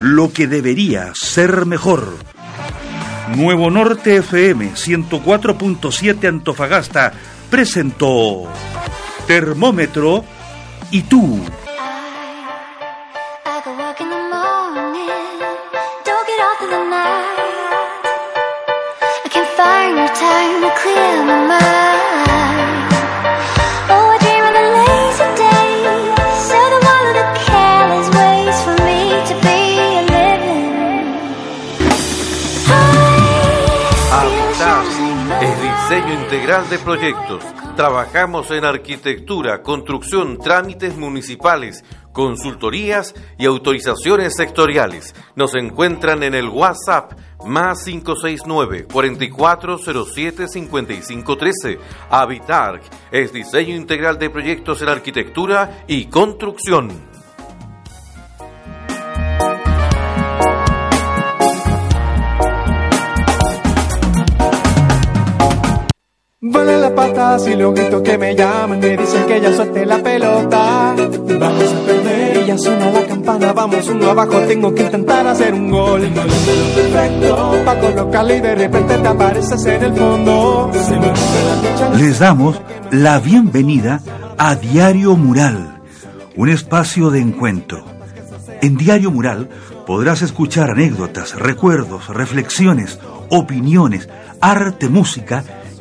lo que debería ser mejor. Nuevo Norte FM 104.7 Antofagasta presentó Termómetro y tú. Integral de proyectos. Trabajamos en arquitectura, construcción, trámites municipales, consultorías y autorizaciones sectoriales. Nos encuentran en el WhatsApp más 569 4407 5513. Habitar es diseño integral de proyectos en arquitectura y construcción. Vale la pata si lo grito que me llaman, me dicen que ya suelte la pelota. Vamos a perder y ya suena la campana, vamos uno abajo, tengo que intentar hacer un gol. Perfecto, pa' colocarle y de repente te apareces en el fondo. Les damos la bienvenida a Diario Mural, un espacio de encuentro. En Diario Mural podrás escuchar anécdotas, recuerdos, reflexiones, opiniones, arte, música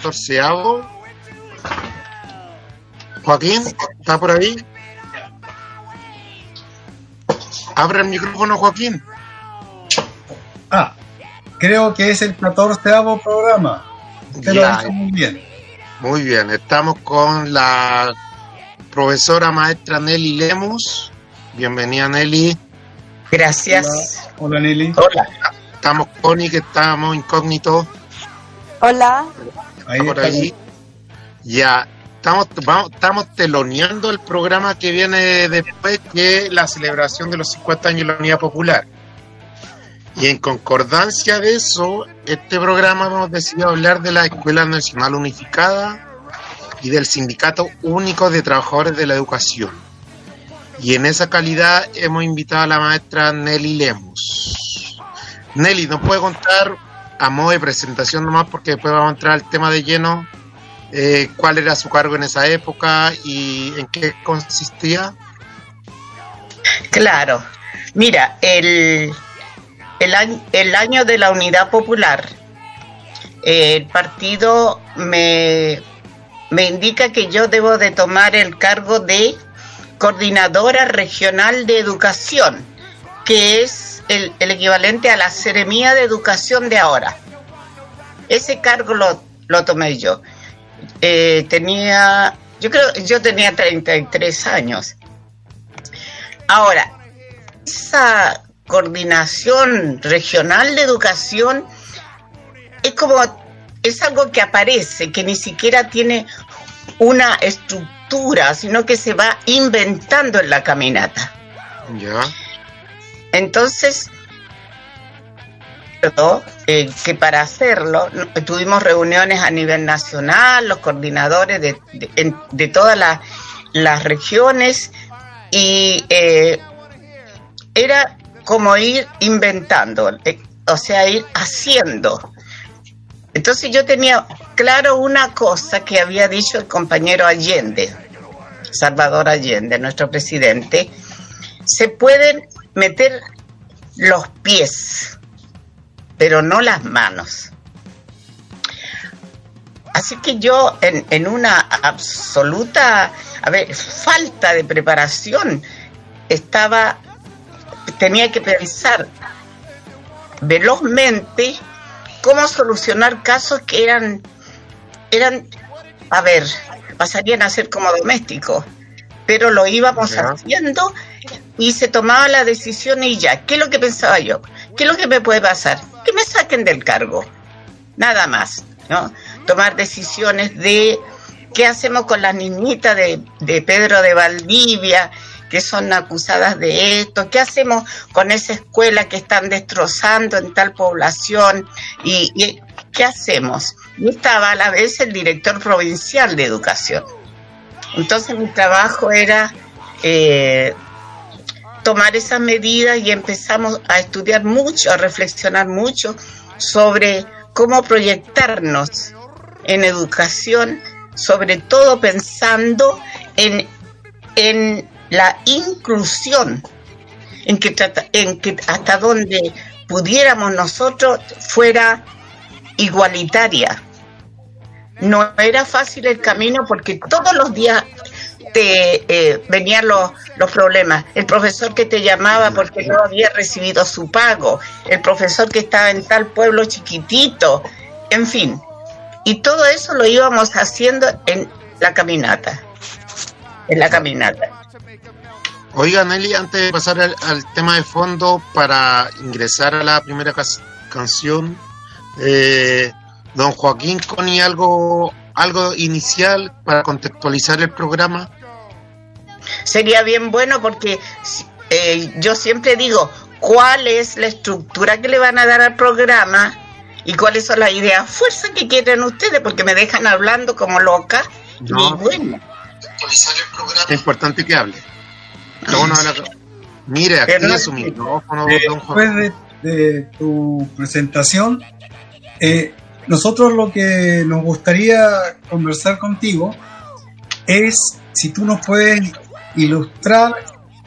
14. Joaquín, ¿está por ahí? Abre el micrófono, Joaquín. Ah, creo que es el 14 programa. Usted lo ha muy bien. Muy bien, estamos con la profesora maestra Nelly Lemus. Bienvenida, Nelly. Gracias. Hola, Hola Nelly. Hola. Estamos Connie, que estamos incógnitos. Hola. Ahí por ahí. Ya, estamos, estamos teloneando el programa que viene después, que la celebración de los 50 años de la Unidad Popular. Y en concordancia de eso, este programa hemos decidido hablar de la Escuela Nacional Unificada y del Sindicato Único de Trabajadores de la Educación. Y en esa calidad hemos invitado a la maestra Nelly Lemos. Nelly, ¿nos puede contar a modo de presentación nomás, porque después vamos a entrar al tema de lleno, eh, cuál era su cargo en esa época y en qué consistía? Claro, mira, el, el, año, el año de la Unidad Popular, eh, el partido me, me indica que yo debo de tomar el cargo de coordinadora regional de educación, que es el, equivalente a la Seremía de Educación de ahora. Ese cargo lo, lo tomé yo. Eh, tenía, yo creo, yo tenía 33 años. Ahora, esa coordinación regional de educación es como, es algo que aparece, que ni siquiera tiene una estructura, sino que se va inventando en la caminata. Ya. Entonces, eh, que para hacerlo tuvimos reuniones a nivel nacional, los coordinadores de, todas las, regiones y eh, era como ir inventando, eh, o sea, ir haciendo. Entonces yo tenía claro una cosa que había dicho el compañero Allende, Salvador Allende, nuestro presidente, se pueden meter los pies, pero no las manos. Así que yo en, una absoluta a ver, falta de preparación estaba, tenía que pensar velozmente cómo solucionar casos que eran, eran, a ver, pasarían a ser como domésticos, pero lo íbamos haciendo y se tomaba la decisión y ya. ¿Qué es lo que pensaba yo? ¿Qué es lo que me puede pasar? Que me saquen del cargo, nada más, ¿no? Tomar decisiones de qué hacemos con las niñitas de, de Pedro de Valdivia, que son acusadas de esto, qué hacemos con esa escuela que están destrozando en tal población y, qué hacemos. Y estaba a la vez el director provincial de educación. Entonces mi trabajo era eh, tomar esas medidas y empezamos a estudiar mucho, a reflexionar mucho sobre cómo proyectarnos en educación, sobre todo pensando en, en la inclusión, en que, en que hasta donde pudiéramos nosotros fuera igualitaria. No era fácil el camino porque todos los días te eh, venían los, los problemas. El profesor que te llamaba porque no había recibido su pago, el profesor que estaba en tal pueblo chiquitito, en fin. Y todo eso lo íbamos haciendo en la caminata. En la caminata. Oiga, Nelly, antes de pasar al, tema de fondo, para ingresar a la primera canción, eh, don Joaquín, ¿con algo, algo inicial para contextualizar el programa? Sería bien bueno porque eh, yo siempre digo, ¿cuál es la estructura que le van a dar al programa? y cuáles son las ideas fuerza que quieren ustedes, porque me dejan hablando como loca. No. bueno. Es importante que hable. Mire, aquí es su micrófono. Eh, después de, tu presentación, eh, nosotros lo que nos gustaría conversar contigo es si tú nos puedes ilustrar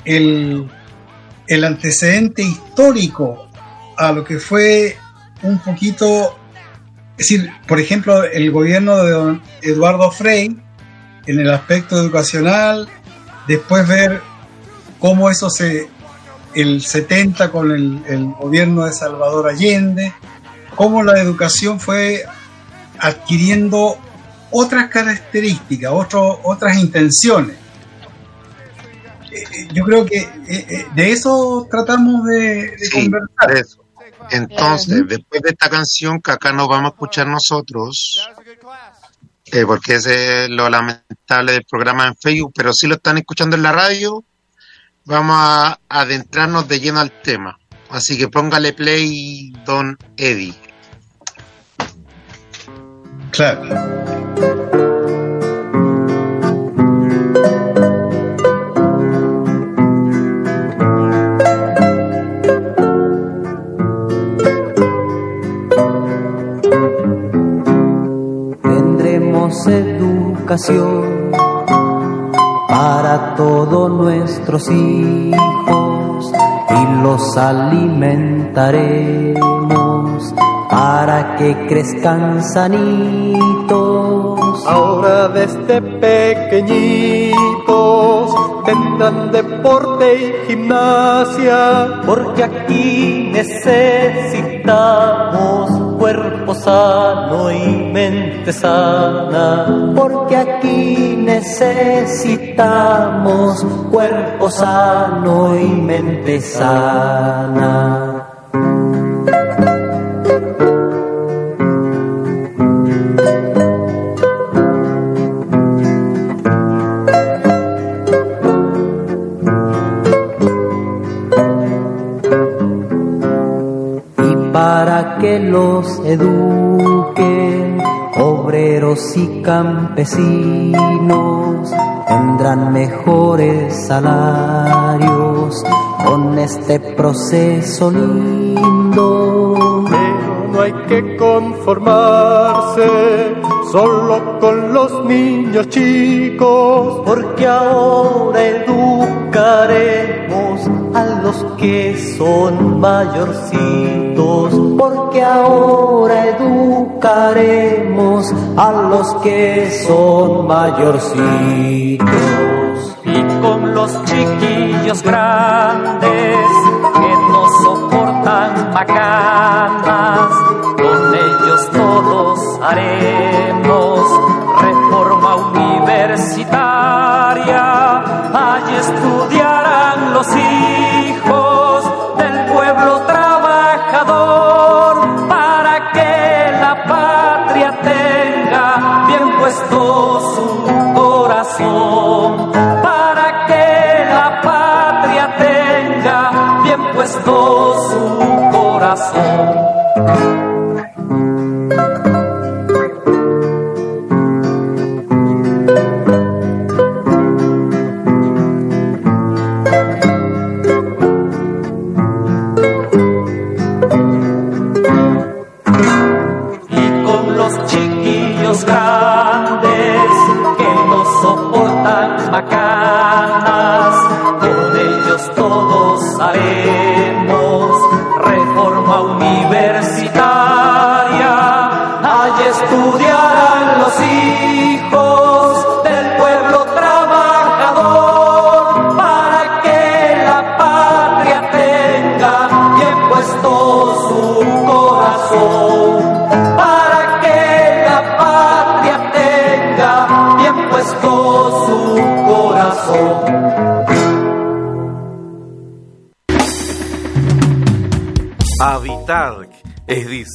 el, el antecedente histórico a lo que fue un poquito, es decir, por ejemplo, el gobierno de don Eduardo Frei en el aspecto educacional, después ver cómo eso se, el 70 con el, gobierno de Salvador Allende, cómo la educación fue adquiriendo otras características, otras intenciones. Eh, eh, yo creo que eh, de eso tratamos de, conversar. Entonces, después de esta canción que acá nos vamos a escuchar nosotros, porque es lo lamentable del programa en Facebook, pero si lo están escuchando en la radio, vamos a adentrarnos de lleno al tema. Así que póngale play, don Eddie. Claro. Para todos nuestros hijos y los alimentaremos para que crezcan sanitos. Ahora desde pequeñitos tendrán deporte y gimnasia, porque aquí necesitamos cuerpo sano y mente sana, porque aquí necesitamos cuerpo sano y mente sana. Que los eduquen, obreros y campesinos tendrán mejores salarios con este proceso lindo. Pero no hay que conformarse solo con los niños chicos, porque ahora educaremos al los que son mayorcitos, porque ahora educaremos a los que son mayorcitos. Y con los chiquillos grandes que no soportan macanas, con ellos todos haremos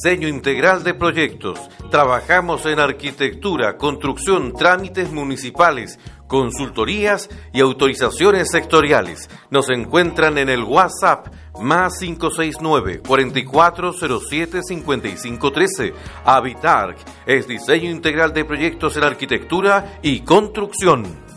diseño integral de proyectos. Trabajamos en arquitectura, construcción, trámites municipales, consultorías y autorizaciones sectoriales. Nos encuentran en el WhatsApp más 569 4407 5513. Habitarc es diseño integral de proyectos en arquitectura y construcción.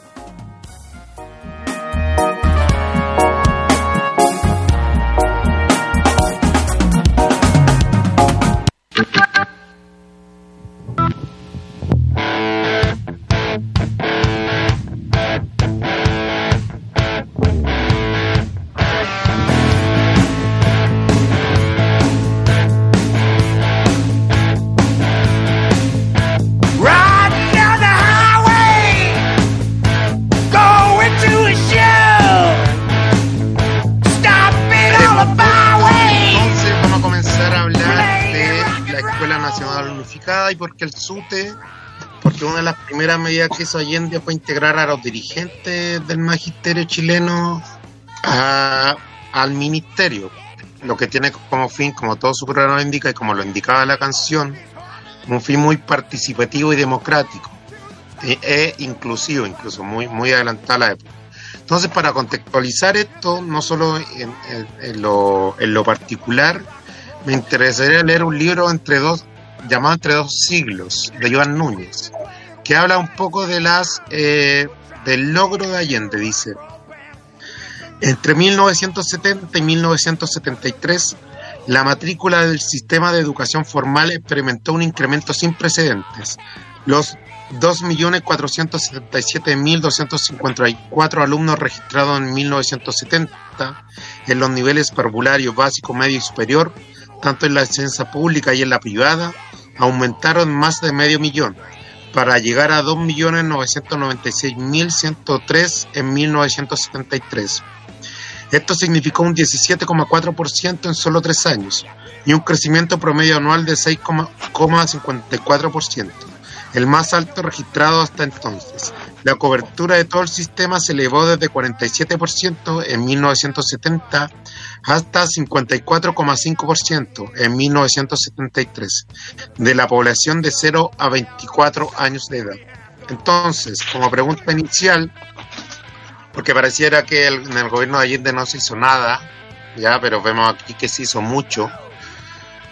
El SUTE, porque una de las primeras medidas que hizo Allende fue integrar a los dirigentes del magisterio chileno al ministerio, lo que tiene como fin, como todo su programa indica y como lo indicaba la canción, un fin muy participativo y democrático e, e inclusivo, incluso muy, muy adelantada la época. Entonces, para contextualizar esto, no solo en- en lo, en lo particular, me interesaría leer un libro entre dos, llamado Entre dos siglos, de Iván Núñez, que habla un poco de las eh, del logro de Allende, dice. Entre 1970 y 1973, la matrícula del sistema de educación formal experimentó un incremento sin precedentes. Los 2.477.254 alumnos registrados en 1970 en los niveles parvulario básico, medio y superior, tanto en la enseñanza pública y en la privada, aumentaron más de medio millón, para llegar a 2.996.103 en 1973. Esto significó un 17,4% en solo tres años y un crecimiento promedio anual de 6,54%, el más alto registrado hasta entonces. La cobertura de todo el sistema se elevó desde 47% en 1970 hasta 54,5% en 1973 de la población de 0 a 24 años de edad. Entonces, como pregunta inicial, porque pareciera que el- en el gobierno de Allende no se hizo nada, ya, pero vemos aquí que se hizo mucho.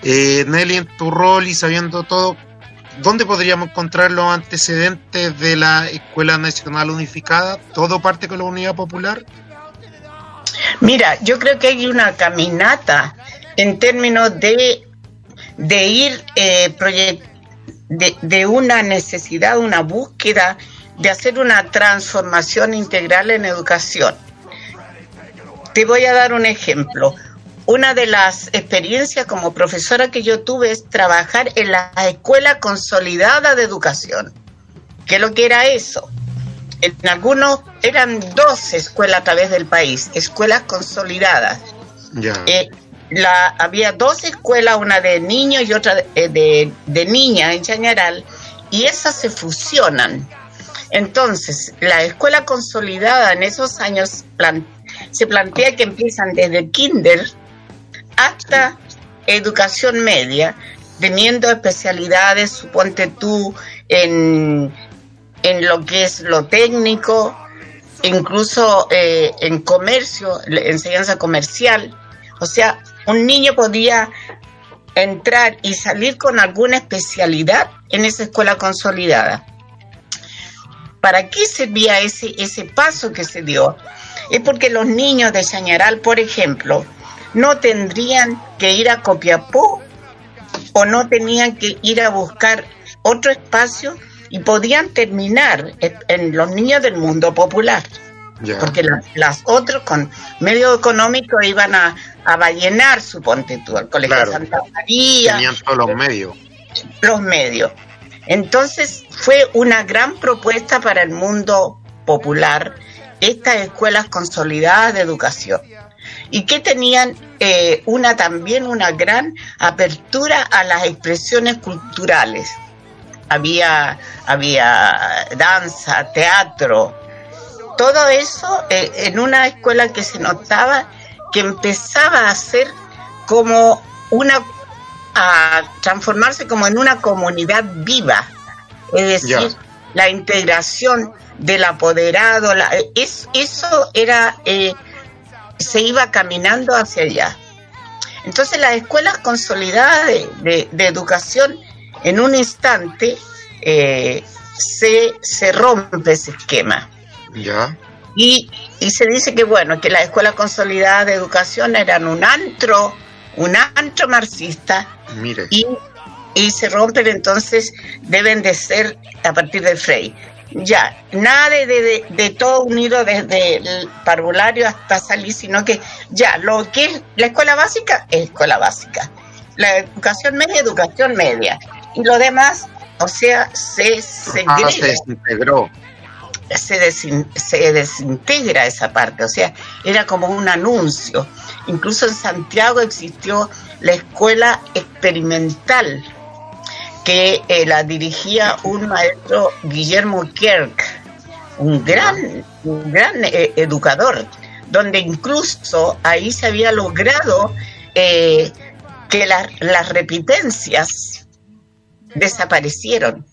Eh, Nelly, en tu rol y sabiendo todo, ¿dónde podríamos encontrar los antecedentes de la Escuela Nacional Unificada? ¿Todo parte con la Unidad Popular? Mira, yo creo que hay una caminata en términos de, de ir eh, de, de una necesidad, una búsqueda de hacer una transformación integral en educación. te voy a dar un ejemplo. Una de las experiencias como profesora que yo tuve es trabajar en la Escuela Consolidada de Educación. ¿Qué es lo que era eso? En algunos eran dos escuelas a través del país, escuelas consolidadas. Ya. Eh, la, había dos escuelas, una de niños y otra de, eh, de, de niñas en Chañaral, y esas se fusionan. Entonces, la escuela consolidada en esos años plan- se plantea que empiezan desde el kinder hasta educación media, teniendo especialidades, suponte tú, en, en lo que es lo técnico, incluso eh, en comercio, enseñanza comercial. O sea, un niño podía entrar y salir con alguna especialidad en esa escuela consolidada. ¿Para qué servía ese, ese paso que se dio? Es porque los niños de Chañaral, por ejemplo, no tendrían que ir a Copiapó o no tenían que ir a buscar otro espacio y podían terminar en- los niños del mundo popular porque la- las otros con medio económico iban a, a ballenar, suponte tú, al Colegio Claro. Santa María, Tenían todos los medios. los medios. Entonces fue una gran propuesta para el mundo popular estas escuelas consolidadas de educación y que tenían eh, una también una gran apertura a las expresiones culturales. Había, había danza, teatro, todo eso eh, en una escuela que se notaba que empezaba a ser como una a transformarse como en una comunidad viva es decir la integración del apoderado la- es, eso era eh, se iba caminando hacia allá entonces las escuelas consolidadas de, de- de educación en un instante eh, se, se rompe ese esquema Ya. y, y se dice que bueno, que las escuelas consolidadas de educación eran un antro, un antro marxista Mire. y, y se rompen entonces, deben de ser a partir de Frey. Ya, nada de, de, de todo unido desde el parvulario hasta salir, sino que ya, lo que es la escuela básica es escuela básica. La educación media, educación media. Y lo demás, o sea, se Ah, segrega se desintegró. se, desin- se desintegra esa parte, o sea, era como un anuncio. Incluso en Santiago existió la escuela experimental que eh, la dirigía un maestro Guillermo Kirk, un gran, un gran eh, educador, donde incluso ahí se había logrado eh, que la- las repitencias desaparecieron.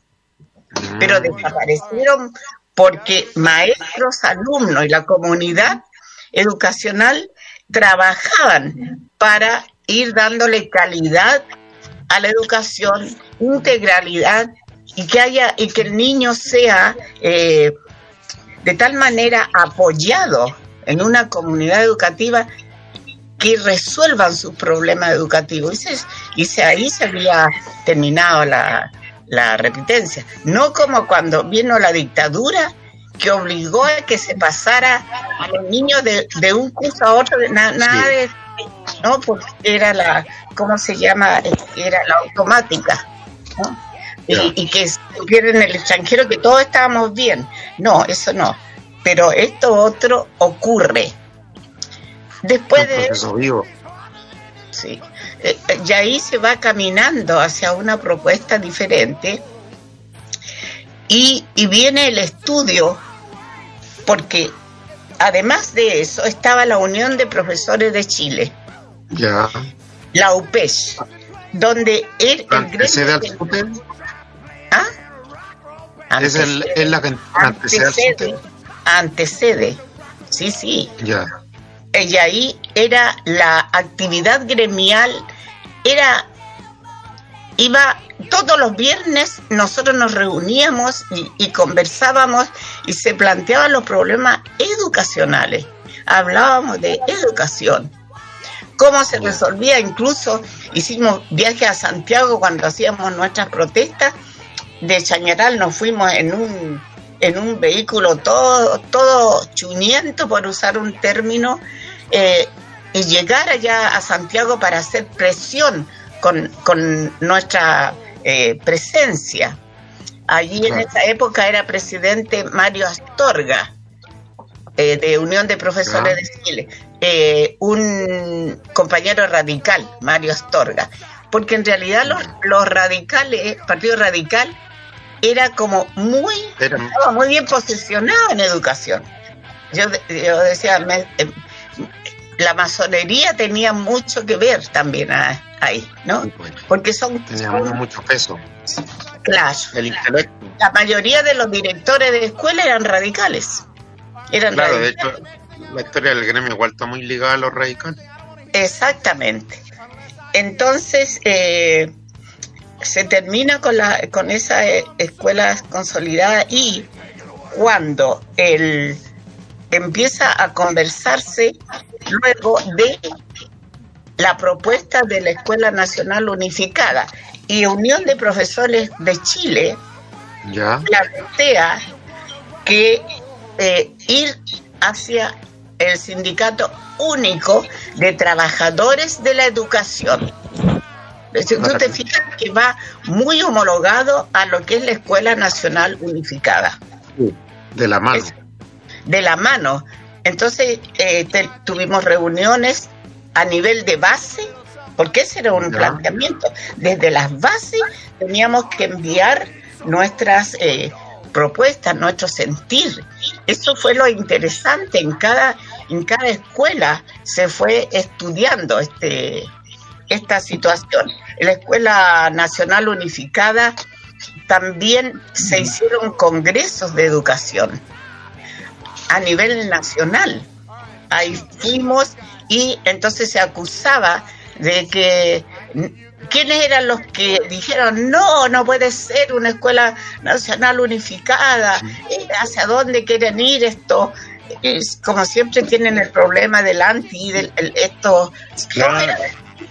Pero desaparecieron porque maestros, alumnos y la comunidad educacional trabajaban para ir dándole calidad a la educación, integralidad y que haya y que el niño sea eh, de tal manera apoyado en una comunidad educativa que resuelvan sus problemas educativos. Y, se- y se- ahí se había terminado la, la repitencia. No como cuando vino la dictadura que obligó a que se pasara a los niños de, de un curso a otro, na- nada de... No, porque era la, ¿cómo se llama? Era la automática. Y, y que supiera en el extranjero que todos estábamos bien. No, eso no. Pero esto otro ocurre. Después de eso, vivo. Sí. Eh, eh, y ahí se va caminando hacia una propuesta diferente y, y viene el estudio, porque además de eso estaba la Unión de Profesores de Chile, Ya. la UPES, donde el, el ¿Antecede al? ¿Ah? ¿Es, el, es la que antecede antecede, antecede, sí, sí, Ya. y ahí era la actividad gremial, era, iba, todos los viernes nosotros nos reuníamos y, y conversábamos y se planteaban los problemas educacionales, hablábamos de educación, cómo se resolvía, incluso hicimos viaje a Santiago cuando hacíamos nuestras protestas, de Chañaral nos fuimos en un en un vehículo todo todo chuñento por usar un término eh, y llegar allá a Santiago para hacer presión con, con nuestra eh, presencia. Allí en esa época era presidente Mario Astorga, eh, de Unión de Profesores Ah. de Chile, eh, un compañero radical, Mario Astorga, porque en realidad los, los radicales, Partido Radical, era como muy, Era- estaba muy bien posicionado en educación. Yo, de- yo decía, me- eh, la masonería tenía mucho que ver también a- ahí, ¿no? Porque son, tenía son- mucho peso. claro, El intelecto. la mayoría de los directores de escuela eran radicales. Eran Claro, de radicales. hecho, la historia del gremio igual está muy ligada a los radicales. Exactamente. Entonces, eh, se termina con, la, con esa eh, escuela consolidada y cuando el, empieza a conversarse luego de la propuesta de la Escuela Nacional Unificada y Unión de Profesores de Chile Ya. plantea que eh, ir hacia el sindicato único de trabajadores de la educación. Si tú te fijas que va muy homologado a lo que es la Escuela Nacional Unificada, De la mano. Es- de la mano. Entonces eh, te- tuvimos reuniones a nivel de base, porque ese era un Ya. planteamiento. Desde las bases teníamos que enviar nuestras eh, propuestas, nuestro sentir. Eso fue lo interesante. En cada, en cada escuela se fue estudiando este, esta situación. En la Escuela Nacional Unificada también se hicieron congresos de educación a nivel nacional. Ahí fuimos y entonces se acusaba de que quiénes eran los que dijeron no, no puede ser una escuela nacional unificada, Eh, hacia dónde quieren ir esto. Es, como siempre tienen el problema del anti, del el- esto, Claro.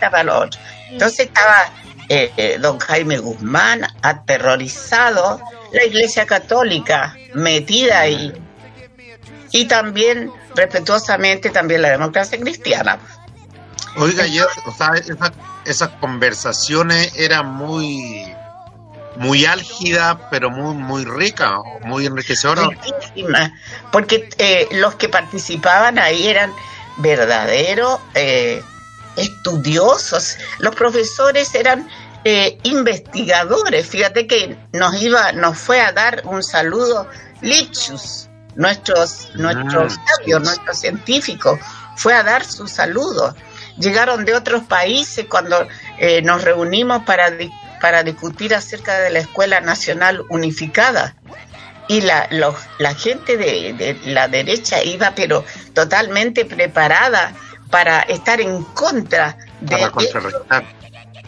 para lo otro. Entonces estaba eh, eh, don Jaime Guzmán aterrorizado, la Iglesia Católica metida ahí y también respetuosamente también la democracia cristiana. Oiga, y es- o sea, esa- esas conversaciones eran muy muy álgidas, pero muy muy ricas, muy enriquecedoras. Riquísima, porque eh, los que participaban ahí eran verdaderos eh, estudiosos. Los profesores eran eh, investigadores. Fíjate que nos iba, nos fue a dar un saludo Lipschutz, nuestros, nuestros sabios, nuestros científicos, fue a dar su saludo. Llegaron de otros países cuando eh, nos reunimos para, di- para discutir acerca de la Escuela Nacional Unificada y la, los- la gente de, de la derecha iba pero totalmente preparada para estar en contra de para contrarrestar.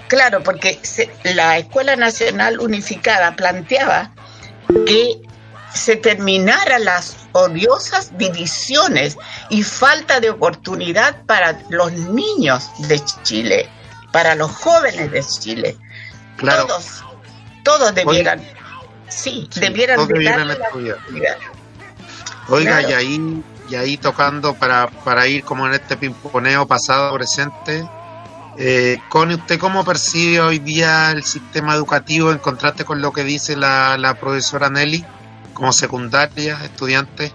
claro porque se- la escuela nacional unificada planteaba que se terminaran las odiosas divisiones y falta de oportunidad para los niños de Chile, para los jóvenes de Chile. Claro. Todos, todos debieran, sí, Sí, debieran todos de debieran la estudiar. Oiga, Claro. y ahí, y ahí tocando para, para ir como en este pimponeo pasado, presente, eh, Connie, ¿usted cómo percibe hoy día el sistema educativo en contraste con lo que dice la, la profesora Nelly, como secundaria, estudiante?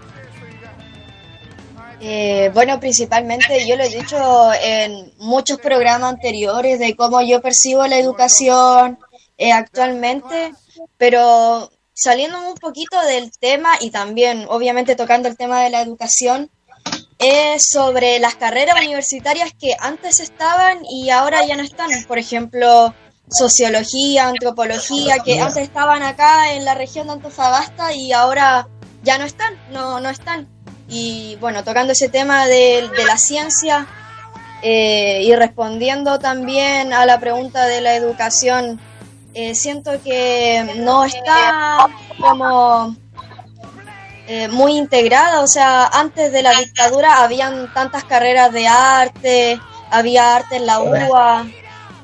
Eh, bueno, principalmente yo lo he dicho en muchos programas anteriores de cómo yo percibo la educación eh, actualmente, pero saliendo un poquito del tema y también obviamente tocando el tema de la educación, es sobre las carreras universitarias que antes estaban y ahora ya no están. Por ejemplo, sociología, antropología, que antes estaban acá en la región de Antofagasta y ahora ya no están, no, no están. Y bueno, tocando ese tema de, la ciencia eh, y respondiendo también a la pregunta de la educación, eh, siento que no está como eh, muy integrada, o sea, antes de la dictadura habían tantas carreras de arte, había arte en la UA,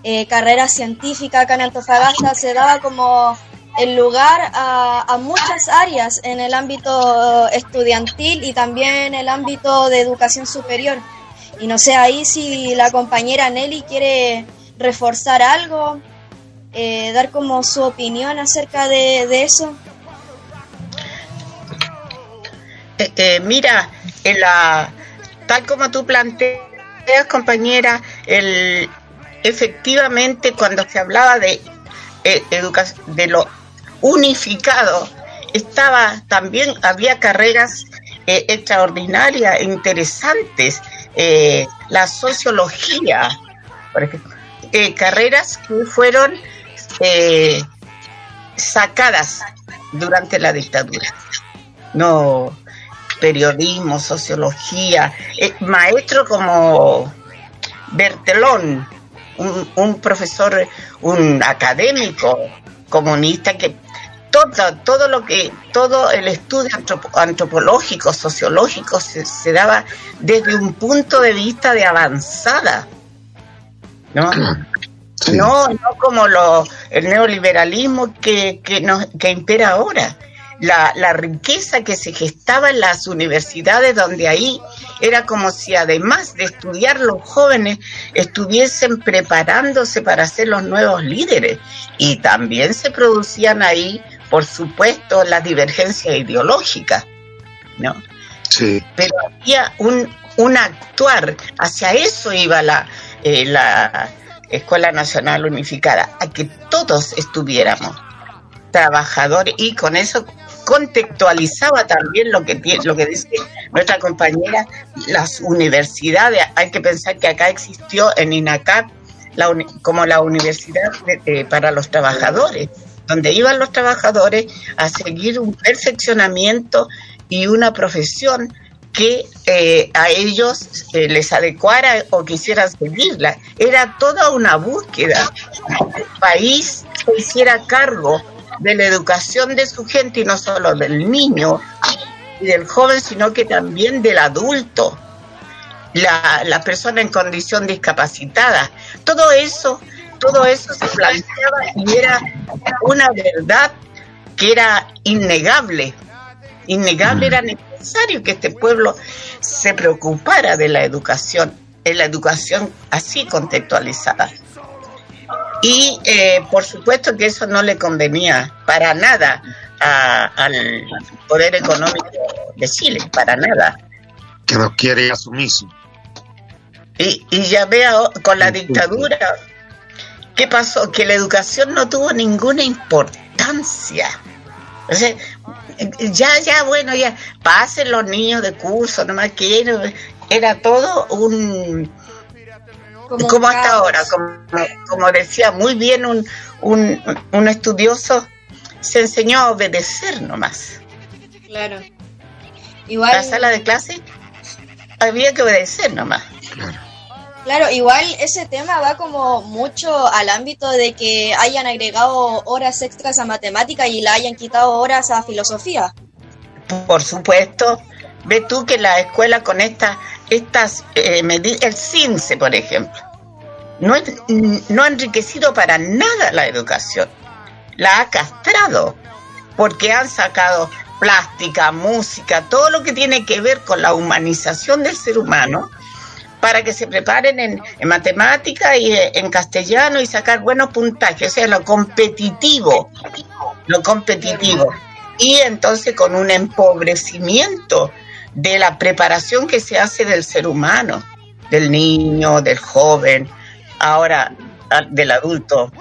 eh, carreras científicas acá en Antofagasta, se daba como el lugar a, muchas áreas en el ámbito estudiantil y también en el ámbito de educación superior. Y no sé ahí si la compañera Nelly quiere reforzar algo, eh, dar como su opinión acerca de, de eso. Eh, eh, mira, en la, tal como tú planteas, compañera, el, efectivamente cuando se hablaba de, eh, educa- de lo unificado, estaba también, había carreras eh, extraordinarias, interesantes, eh, la sociología, por ejemplo, eh, carreras que fueron eh, sacadas durante la dictadura. No, periodismo, sociología, maestro como Bertelón, un, un profesor, un académico comunista que todo, todo lo que, todo el estudio antropo- antropológico, sociológico se, se daba desde un punto de vista de avanzada, ¿no? Sí. No, no como lo, el neoliberalismo que, que, nos, que impera ahora. La, la riqueza que se gestaba en las universidades, donde ahí era como si además de estudiar los jóvenes estuviesen preparándose para ser los nuevos líderes. Y también se producían ahí, por supuesto, las divergencias ideológicas, ¿no? Sí. pero había un, un actuar, hacia eso iba la, eh, la Escuela Nacional Unificada, a que todos estuviéramos trabajadores y con eso contextualizaba también lo que tiene, lo que dice nuestra compañera, las universidades. Hay que pensar que acá existió en INACAP la como la universidad de- de- para los trabajadores, donde iban los trabajadores a seguir un perfeccionamiento y una profesión que eh, a ellos eh, les adecuara o quisieran seguirla. Era toda una búsqueda. El país se hiciera cargo de la educación de su gente y no solo del niño y del joven, sino que también del adulto, la, la persona en condición discapacitada. Todo eso, todo eso se planteaba y era una verdad que era innegable. Innegable era necesario que este pueblo se preocupara de la educación, en la educación así contextualizada. Y eh, por supuesto que eso no le convenía para nada a- al poder económico de Chile, para nada. Que nos quiere a sumiso. Y, y ya veo con la dictadura, ¿qué pasó? Que la educación no tuvo ninguna importancia. O sea, ya, ya, bueno, ya, pasen los niños de curso, nomás que era, era todo un... Como, Como un hasta caos. ahora, como, como decía muy bien un, un, un estudioso, se enseñó a obedecer nomás. Claro. La Igual, sala de clase había que obedecer nomás. claro, igual ese tema va como mucho al ámbito de que hayan agregado horas extras a matemática y le hayan quitado horas a filosofía. Por supuesto, ve tú que la escuela con esta, estas eh, medidas, el CINCE, por ejemplo, no, no ha enriquecido para nada la educación, la ha castrado, porque han sacado plástica, música, todo lo que tiene que ver con la humanización del ser humano, para que se preparen en, en matemática y eh, en castellano y sacar buenos puntajes, o sea, lo competitivo, lo competitivo. Y entonces con un empobrecimiento de la preparación que se hace del ser humano, del niño, del joven, ahora ah, del adulto.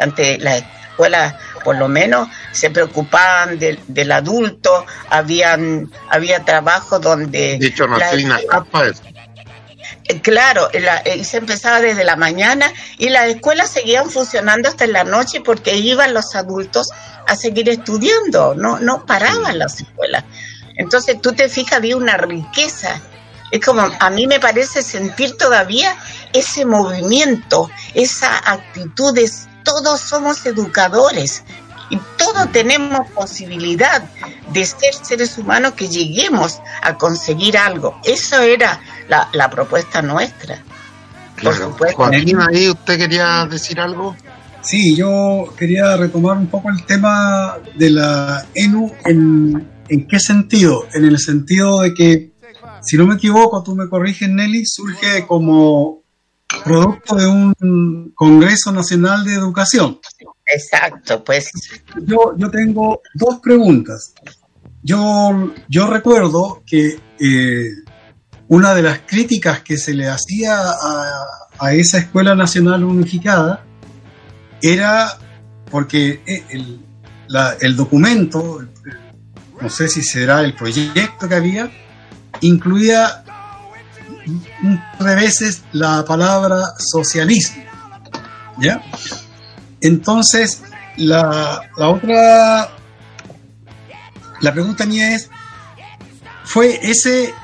Ante la escuela, por lo menos, se preocupaban del, del adulto, habían, había trabajos donde... De hecho, no la- soy Claro, la- eh, se empezaba desde la mañana y las escuelas seguían funcionando hasta la noche porque iban los adultos a seguir estudiando, no, no paraban las escuelas. Entonces tú te fijas, había una riqueza. Es como, a mí me parece sentir todavía ese movimiento, esa actitud de todos somos educadores y todos tenemos posibilidad de ser seres humanos que lleguemos a conseguir algo. Eso era la, la propuesta nuestra. Por Claro. supuesto. Joaquín, ahí usted quería decir algo. Sí, yo quería retomar un poco el tema de la ENU en, en qué sentido. En el sentido de que si no me equivoco, tú me corriges, Nelly, surge como producto de un Congreso Nacional de Educación. Exacto, pues. Yo, yo tengo dos preguntas. Yo, yo recuerdo que eh, una de las críticas que se le hacía a, esa Escuela Nacional Unificada era porque eh, el, el documento, no sé si será el proyecto que había, incluía un par de veces la palabra socialismo. ¿Ya? Entonces, la, la otra, la pregunta mía es, ¿fue ese,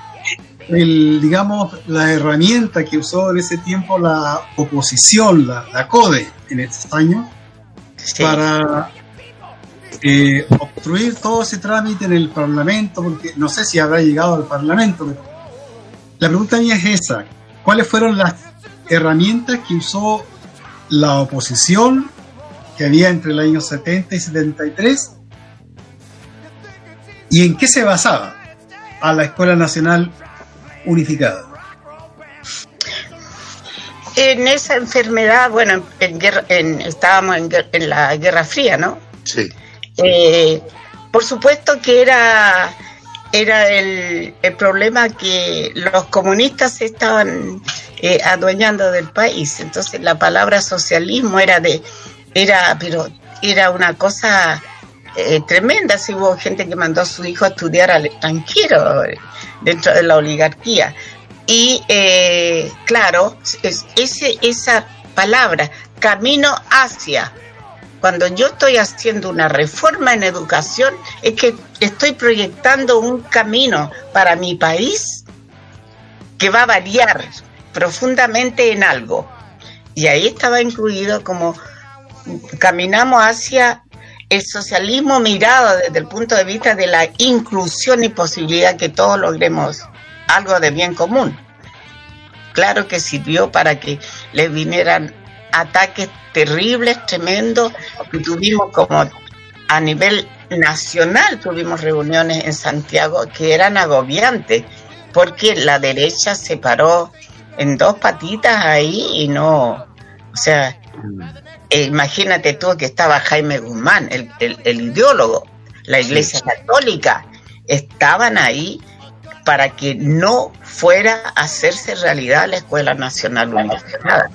el, digamos, la herramienta que usó en ese tiempo la oposición, la, la CODE en estos años, Sí. para eh, obstruir todo ese trámite en el Parlamento, porque no sé si habrá llegado al Parlamento, pero la pregunta mía es esa, ¿cuáles fueron las herramientas que usó la oposición que había entre el año 70 y 73? ¿Y en qué se basaba a la Escuela Nacional Unificada? En esa enfermedad, bueno, en guerra- en- estábamos en, en la Guerra Fría, ¿no? Sí. Eh, por supuesto que era, era el, el problema que los comunistas se estaban eh, adueñando del país. Entonces la palabra socialismo era de, era, pero era una cosa eh, tremenda. Si hubo gente que mandó a su hijo a estudiar al extranjero eh, dentro de la oligarquía. Y eh, claro, es- ese, esa palabra, camino hacia, cuando yo estoy haciendo una reforma en educación, es que estoy proyectando un camino para mi país que va a variar profundamente en algo. Y ahí estaba incluido como caminamos hacia el socialismo mirado desde el punto de vista de la inclusión y posibilidad que todos logremos algo de bien común. Claro que sirvió para que le vinieran ataques terribles, tremendos, que tuvimos como a nivel nacional, tuvimos reuniones en Santiago que eran agobiantes, porque la derecha se paró en dos patitas ahí y no, o sea, eh, imagínate tú que estaba Jaime Guzmán, el, el- el ideólogo, la Iglesia Católica, estaban ahí para que no fuera a hacerse realidad la Escuela Nacional Unificada.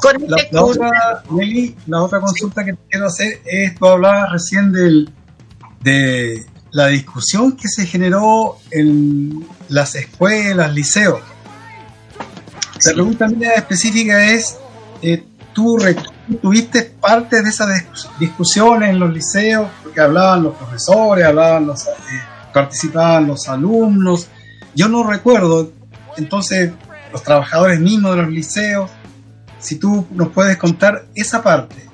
Con La, este la otra, Nelly, la otra consulta que te quiero hacer es, tú hablabas recién del, de la discusión que se generó en las escuelas, liceos. La pregunta mía específica es, eh, ¿tú tuviste parte de esas dis- discusiones en los liceos? Porque hablaban los profesores, hablaban los, eh, participaban los alumnos. Yo no recuerdo, entonces, los trabajadores mismos de los liceos si tú nos puedes contar esa parte,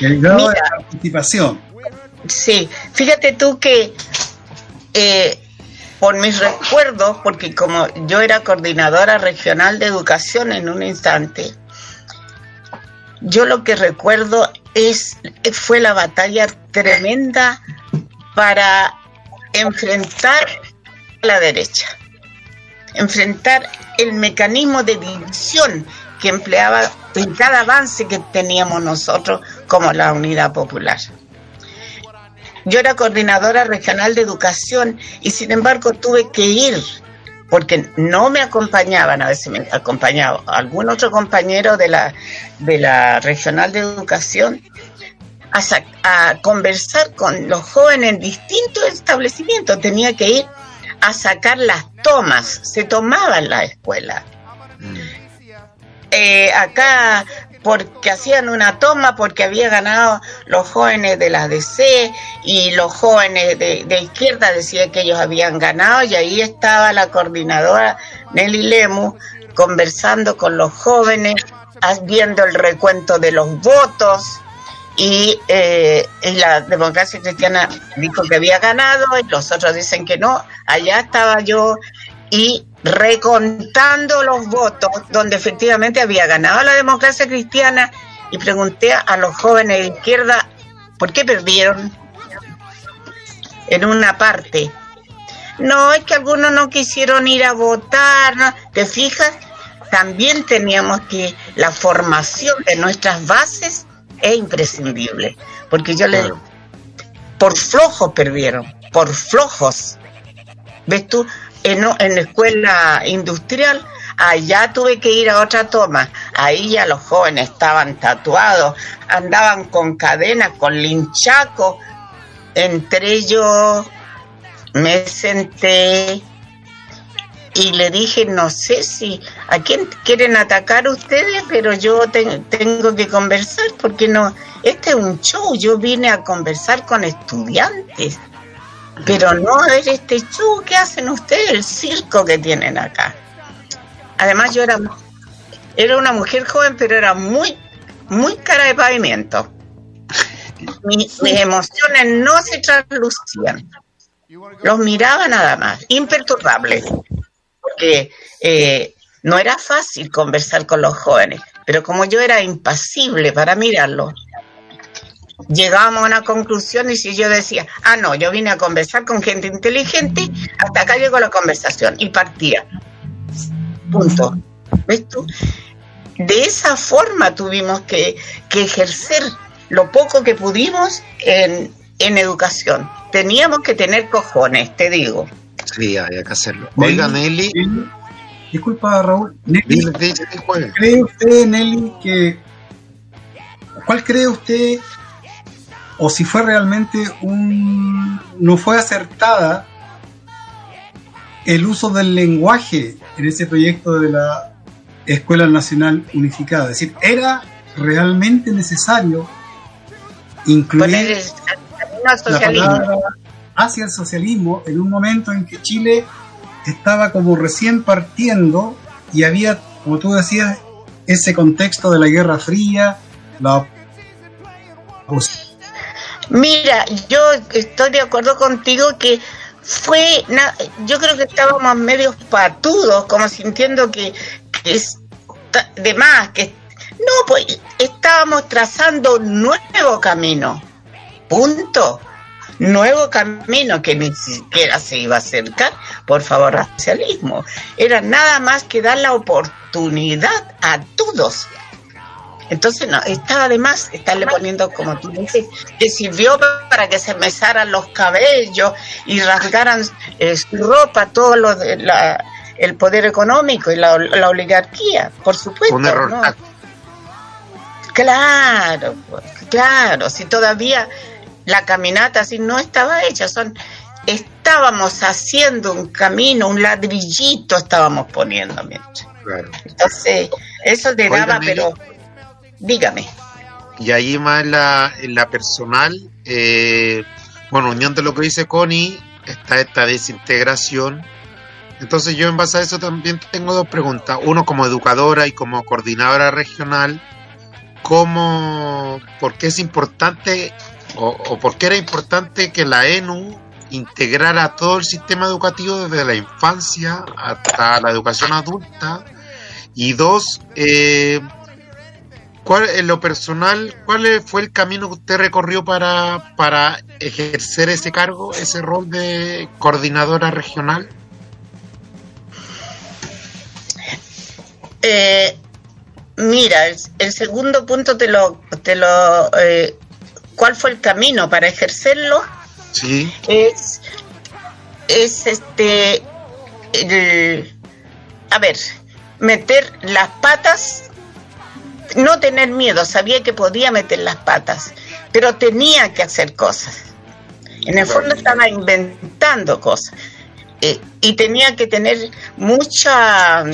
el grado de participación. Sí, fíjate tú que eh, por mis recuerdos, porque como yo era coordinadora regional de educación en un instante, yo lo que recuerdo es fue la batalla tremenda para enfrentar a la derecha, enfrentar el mecanismo de división que empleaba en cada avance que teníamos nosotros como la unidad popular. Yo era coordinadora regional de educación y sin embargo tuve que ir porque no me acompañaban, a veces me acompañaba algún otro compañero de la, de la regional de educación a, a conversar con los jóvenes en distintos establecimientos. Tenía que ir a sacar las tomas, se tomaban la escuela. Eh, acá porque hacían una toma porque había ganado los jóvenes de la DC y los jóvenes de, izquierda decían que ellos habían ganado y ahí estaba la coordinadora Nelly Lemus conversando con los jóvenes, viendo el recuento de los votos eh, y la democracia cristiana dijo que había ganado y los otros dicen que no. Allá estaba yo y recontando los votos donde efectivamente había ganado la democracia cristiana y pregunté a los jóvenes de izquierda por qué perdieron en una parte. no, es que algunos no quisieron ir a votar, ¿no? ¿te fijas? También teníamos que, la formación de nuestras bases es imprescindible, porque yo le, por flojos perdieron, por flojos. ¿Ves tú? En, la escuela industrial, allá tuve que ir a otra toma. Ahí ya los jóvenes estaban tatuados, andaban con cadenas, con linchaco. Entre ellos me senté y le dije, no sé si a quién quieren atacar ustedes, pero yo te- tengo que conversar porque no, este es un show, yo vine a conversar con estudiantes, pero no a ver este show que hacen ustedes, el circo que tienen acá. Además yo era, era una mujer joven, pero era muy, muy cara de pavimento. Mi- mis emociones no se traslucían. Los miraba nada más, imperturbables porque eh, no era fácil conversar con los jóvenes, pero como yo era impasible para mirarlos, llegábamos a una conclusión y si yo decía, ah, no, yo vine a conversar con gente inteligente, hasta acá llegó la conversación y partía. Punto. ¿Ves tú? De esa forma tuvimos que, que ejercer lo poco que pudimos en, en educación. Teníamos que tener cojones, te digo. Sí, había que hacerlo. Oiga, Nelly. Disculpa, Raúl. Nelly. ¿Cree usted, Nelly, que... ¿Cuál cree usted, o si fue realmente un... no fue acertada el uso del lenguaje en ese proyecto de la Escuela Nacional Unificada? Es decir, ¿era realmente necesario incluir el la palabra hacia el socialismo en un momento en que Chile estaba como recién partiendo y había, como tú decías, ese contexto de la Guerra Fría, la Mira, yo estoy de acuerdo contigo que fue, yo creo que estábamos medio patudos, como sintiendo que, que es de más, que no, pues estábamos trazando un nuevo camino, punto, nuevo camino que ni siquiera se iba a acercar, por favor, al socialismo, era nada más que dar la oportunidad a todos entonces, no, estaba de más estarle poniendo, como tú dices, que sirvió para que se mesaran los cabellos y rasgaran eh, su ropa, todo lo de la, el poder económico y la, la oligarquía, por supuesto. Un error. Claro, pues, claro, si todavía la caminata así no estaba hecha, son estábamos haciendo un camino, un ladrillito estábamos poniendo, mientras. Claro. Entonces, eso te daba, pero dígame. Y ahí más en la, en la personal, eh, bueno, unión de lo que dice Connie, está esta desintegración. Entonces yo en base a eso también tengo dos preguntas. Uno como educadora y como coordinadora regional, ¿cómo, por qué es importante o, o por qué era importante que la ENU integrara todo el sistema educativo desde la infancia hasta la educación adulta? Y dos, eh, ¿Cuál, en lo personal, cuál fue el camino que usted recorrió para, para ejercer ese cargo, ese rol de coordinadora regional? Eh, mira, el, el segundo punto te lo, te lo, eh, ¿cuál fue el camino para ejercerlo? Sí. Es, es este, el- a ver, meter las patas, no tener miedo, sabía que podía meter las patas, pero tenía que hacer cosas. En el fondo estaba inventando cosas. Eh, y tenía que tener mucha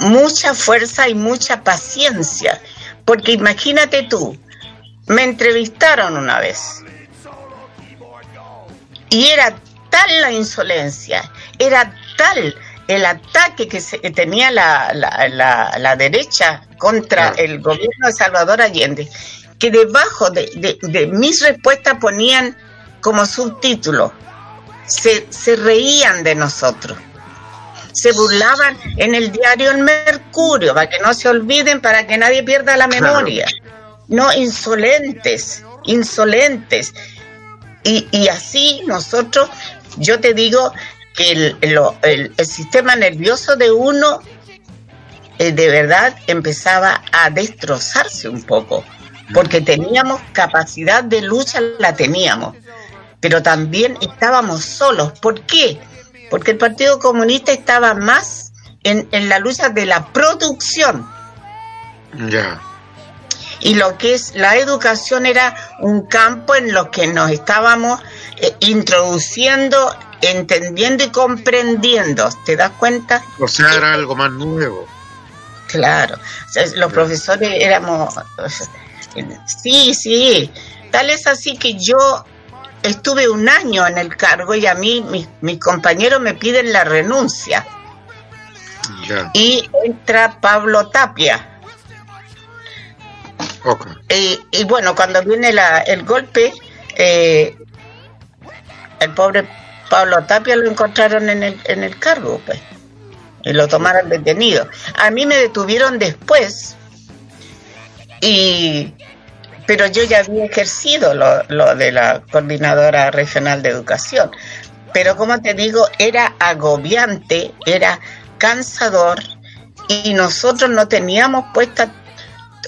mucha fuerza y mucha paciencia. Porque imagínate tú, me entrevistaron una vez. Y era tal la insolencia, era tal el ataque que, se- que tenía la, la- la- la derecha contra el gobierno de Salvador Allende, que debajo de, de- de mis respuestas ponían como subtítulo, se, se reían de nosotros se burlaban en el diario El Mercurio, para que no se olviden, para que nadie pierda la memoria. No, insolentes, insolentes. Y, y así nosotros yo te digo que el, lo- el- el sistema nervioso de uno eh, de verdad empezaba a destrozarse un poco, porque teníamos capacidad de lucha, la teníamos, pero también estábamos solos. ¿Por qué? Porque el Partido Comunista estaba más en, en la lucha de la producción Ya. y lo que es la educación era un campo en lo que nos estábamos eh, introduciendo, entendiendo y comprendiendo. ¿Te das cuenta? O sea, era algo más nuevo. Claro, O sea, los profesores éramos... Sí, sí. Tal es así que yo estuve un año en el cargo y a mí mis, mis compañeros me piden la renuncia. Y entra Pablo Tapia. Y, y bueno, cuando viene la- el golpe, eh, el pobre Pablo Tapia lo encontraron en el, en el cargo, pues, y lo tomaron detenido. A mí me detuvieron después, y pero yo ya había ejercido lo, lo de la coordinadora regional de educación. Pero como te digo, era agobiante, era cansador, y nosotros no teníamos puesta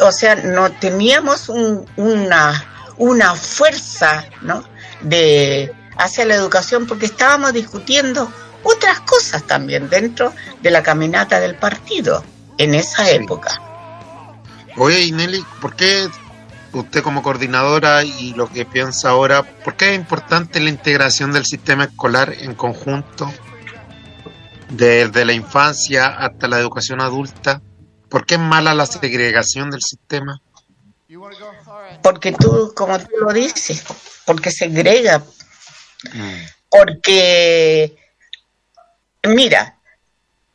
o sea, no teníamos un- una, una fuerza ¿no? de, hacia la educación porque estábamos discutiendo otras cosas también dentro de la caminata del partido en esa época. Oye, y Nelly, ¿por qué usted como coordinadora y lo que piensa ahora, por qué es importante la integración del sistema escolar en conjunto, desde la infancia hasta la educación adulta? ¿Por qué es mala la segregación del sistema? Porque tú, como tú lo dices, porque segrega, Porque, mira,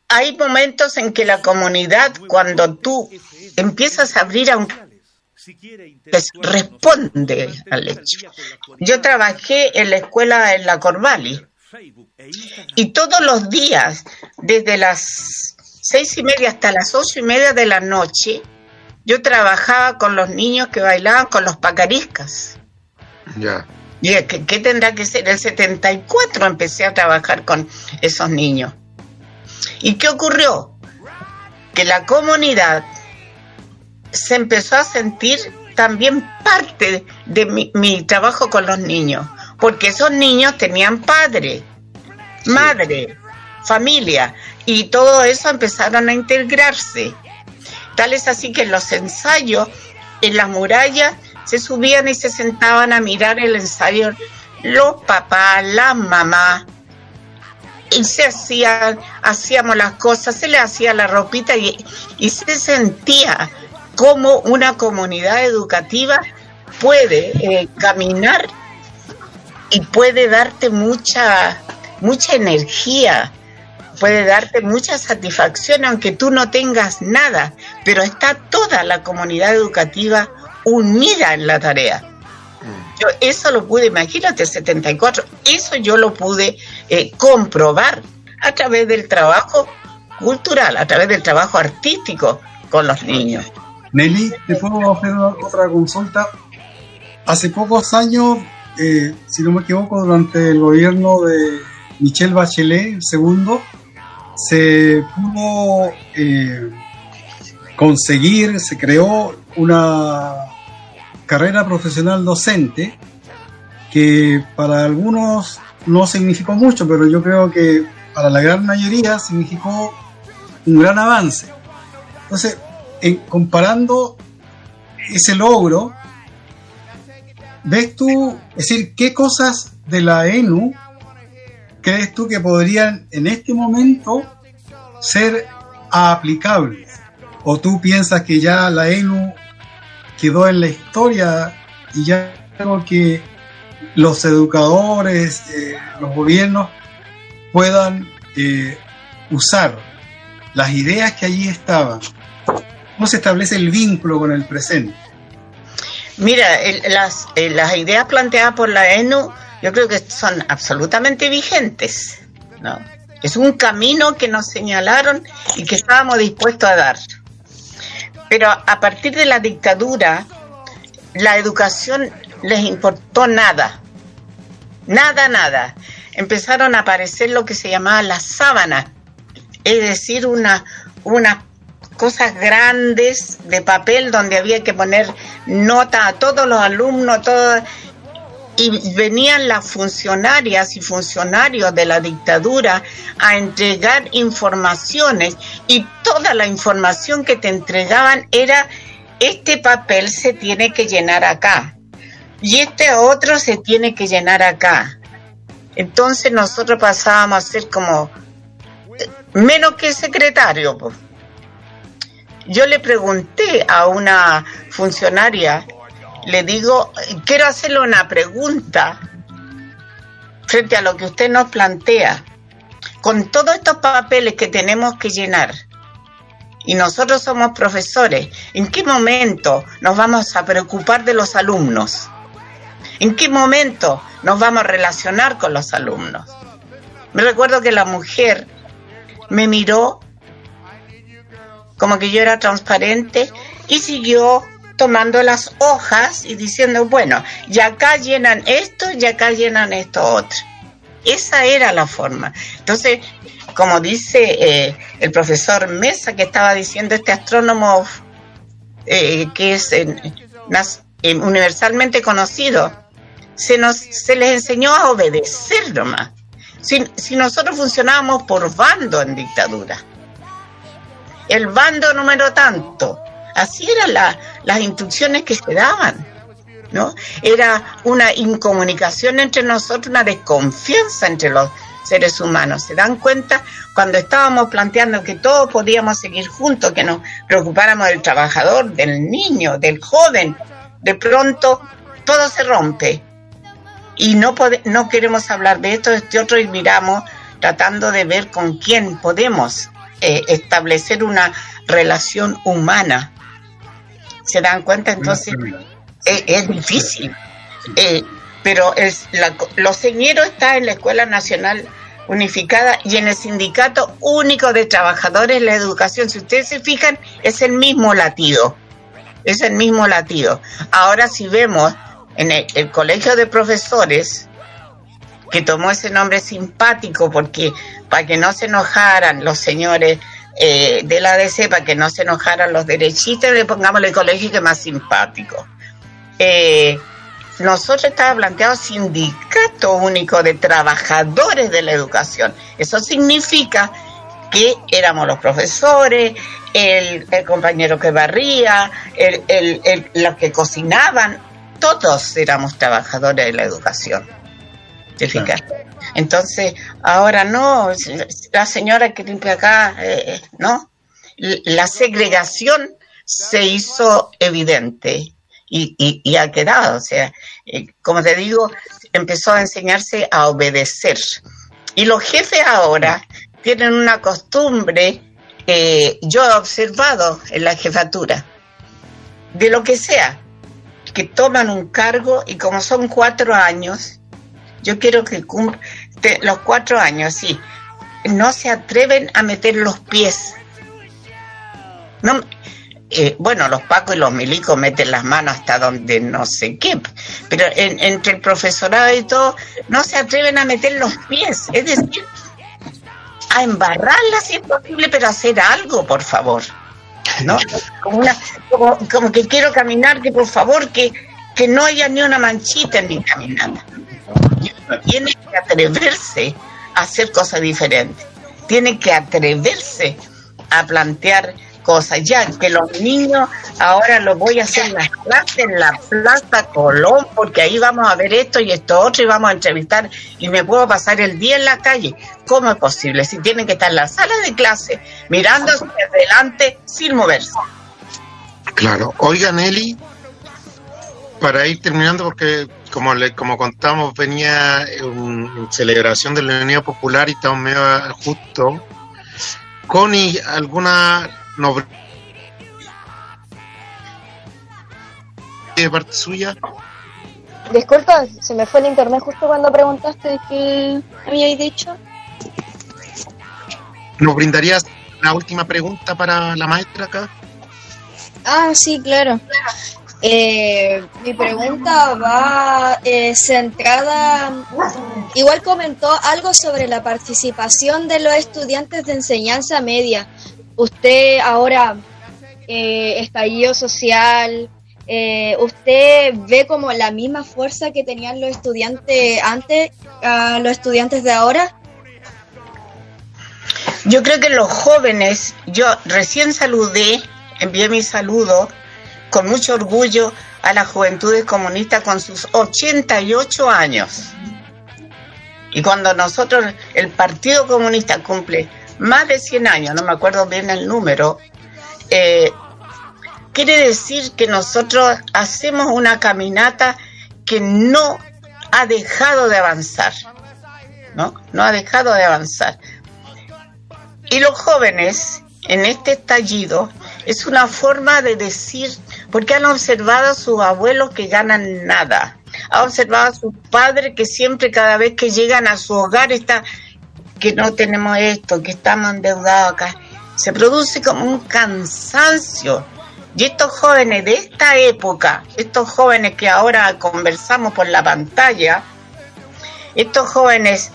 hay momentos en que la comunidad, cuando tú empiezas a abrir a un les responde al hecho. Yo trabajé en la escuela en la Corvali y todos los días, desde las seis y media hasta las ocho y media de la noche, yo trabajaba con los niños que bailaban con los pacariscas. Ya. ¿Y qué, qué tendrá que ser? El 74 empecé a trabajar con esos niños. ¿Y qué ocurrió? Que la comunidad se empezó a sentir también parte de mi, mi trabajo con los niños, porque esos niños tenían padre, madre, familia, y todo eso empezaron a integrarse. Tal es así que en los ensayos, en las murallas, se subían y se sentaban a mirar el ensayo los papás, las mamás, y se hacían, hacíamos las cosas, se le hacía la ropita y, y se sentía como una comunidad educativa puede eh, caminar y puede darte mucha, mucha energía, puede darte mucha satisfacción aunque tú no tengas nada, pero está toda la comunidad educativa unida en la tarea. Yo eso lo pude, imagínate, 74, eso yo lo pude eh, comprobar a través del trabajo cultural, a través del trabajo artístico con los niños. Nelly, ¿te puedo hacer otra consulta? Hace pocos años, eh, si no me equivoco, durante el gobierno de Michelle Bachelet, el segundo, se pudo eh, conseguir, se creó una carrera profesional docente que para algunos no significó mucho, pero yo creo que para la gran mayoría significó un gran avance. Entonces, en- comparando ese logro, ¿ves tú, es decir, qué cosas de la ENU crees tú que podrían en este momento ser aplicables? ¿O tú piensas que ya la ENU quedó en la historia y ya algo que los educadores, eh, los gobiernos puedan eh, usar las ideas que allí estaban? ¿Cómo se establece el vínculo con el presente? Mira, el- las, eh, las ideas planteadas por la ENU yo creo que son absolutamente vigentes. ¿no? Es un camino que nos señalaron y que estábamos dispuestos a dar. Pero a partir de la dictadura, la educación les importó nada. Nada, nada. empezaron a aparecer lo que se llamaba las sábanas, es decir, una, unas cosas grandes de papel donde había que poner nota a todos los alumnos, todo, y venían las funcionarias y funcionarios de la dictadura a entregar informaciones y toda la información que te entregaban era este papel se tiene que llenar acá y este otro se tiene que llenar acá. Entonces nosotros pasábamos a ser como eh, menos que secretario. Yo le pregunté a una funcionaria, le digo, quiero hacerle una pregunta frente a lo que usted nos plantea. Con todos estos papeles que tenemos que llenar, y nosotros somos profesores, ¿en qué momento nos vamos a preocupar de los alumnos? ¿En qué momento nos vamos a relacionar con los alumnos? Me recuerdo que la mujer me miró como que yo era transparente y siguió tomando las hojas y diciendo, bueno, y acá llenan esto y acá llenan esto otro. Esa era la forma. Entonces, como dice eh, el profesor Mesa, que estaba diciendo este astrónomo eh, que es eh, universalmente conocido, se, nos, se les enseñó a obedecer nomás. Si, si nosotros funcionábamos por bando en dictadura, el bando número tanto, así eran la- las instrucciones que se daban. ¿no? Era una incomunicación entre nosotros, una desconfianza entre los seres humanos. ¿Se dan cuenta? Cuando estábamos planteando que todos podíamos seguir juntos, que nos preocupáramos del trabajador, del niño, del joven, de pronto todo se rompe. Y no, no queremos hablar de esto, de este otro, y miramos tratando de ver con quién podemos eh, establecer una relación humana. ¿Se dan cuenta? Entonces, eh, es difícil. Eh, pero es la, los señeros está en la Escuela Nacional Unificada y en el Sindicato Único de Trabajadores de la Educación. Si ustedes se fijan, es el mismo latido. Es el mismo latido. Ahora si vemos en el, el Colegio de Profesores, que tomó ese nombre simpático porque para que no se enojaran los señores eh, de la ADC, para que no se enojaran los derechistas, le pongamos el colegio que es más simpático eh, nosotros estaba planteado sindicato único de trabajadores de la educación. Eso significa que éramos los profesores, el, el compañero que barría, el, el- el- los que cocinaban, todos éramos trabajadores de la educación. ¿Te fijas? Entonces, ahora no, la señora que limpia acá, eh, ¿no? La segregación se hizo evidente y, y- ha quedado. O sea, eh, como te digo, empezó a enseñarse a obedecer. Y los jefes ahora tienen una costumbre que yo he observado en la jefatura, de lo que sea, que toman un cargo y como son cuatro años, yo quiero que cumplan los cuatro años, sí, no se atreven a meter los pies. No, eh, bueno, los pacos y los milicos meten las manos hasta donde no sé qué, pero en- entre el profesorado y todo, no se atreven a meter los pies, es decir, a embarrarla si es posible, pero hacer algo, por favor. ¿No? Como, una, como, como que quiero caminar, que por favor, que, que no haya ni una manchita en mi caminata. Tiene que atreverse a hacer cosas diferentes. Tiene que atreverse a plantear cosas. Ya que los niños, ahora lo voy a hacer en las clases en la Plaza Colón, porque ahí vamos a ver esto y esto otro y vamos a entrevistar y me puedo pasar el día en la calle. ¿Cómo es posible? Si tienen que estar en la sala de clase, mirando hacia adelante sin moverse. Claro. Oiga, Nelly, para ir terminando, porque como le, como contamos, venía en celebración de la Unidad Popular y estamos medio justo. Connie, ¿alguna novedad de parte suya? Disculpa, se me fue el internet justo cuando preguntaste qué habíais dicho. ¿Nos brindarías la última pregunta para la maestra acá? Ah, sí, claro. Eh, mi pregunta va eh, centrada, igual comentó algo sobre la participación de los estudiantes de enseñanza media. Usted ahora, eh, estallido social, eh, ¿usted ve como la misma fuerza que tenían los estudiantes antes a los estudiantes de ahora? Yo creo que los jóvenes, yo recién saludé, envié mi saludo con mucho orgullo a las juventudes comunistas con sus 88 años. Y cuando nosotros, el Partido Comunista cumple más de 100 años, no me acuerdo bien el número, eh, quiere decir que nosotros hacemos una caminata que no ha dejado de avanzar, ¿no? No ha dejado de avanzar. Y los jóvenes, en este estallido, es una forma de decir, porque han observado a sus abuelos que ganan nada, han observado a sus padres que siempre cada vez que llegan a su hogar está que no tenemos esto, que estamos endeudados acá. Se produce como un cansancio. Y estos jóvenes de esta época, estos jóvenes que ahora conversamos por la pantalla, estos jóvenes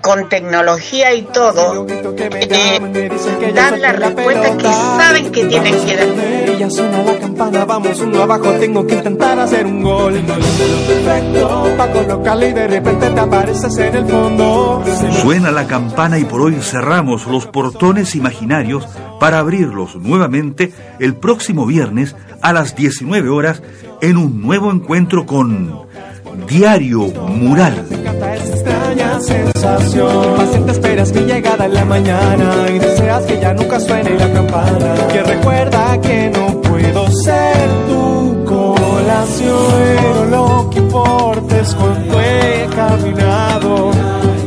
con tecnología y todo, eh, dan la respuesta que saben que tienen que dar. Ya suena la campana, vamos uno abajo, tengo que intentar hacer un gol. Perfecto, pa' colocarle y de repente te apareces en el fondo. Suena la campana y por hoy cerramos los portones imaginarios para abrirlos nuevamente el próximo viernes a las 19 horas en un nuevo encuentro con Diario Mural. Extraña sensación. Paciente esperas mi llegada en la mañana y deseas que ya nunca suene la campana. Que recuerda que no puedo ser tu colación. Pero lo que importa es cuánto he caminado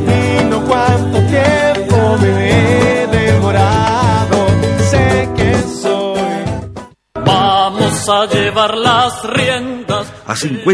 y no cuánto tiempo me he demorado. Sé que soy. Vamos a llevar las riendas. A 50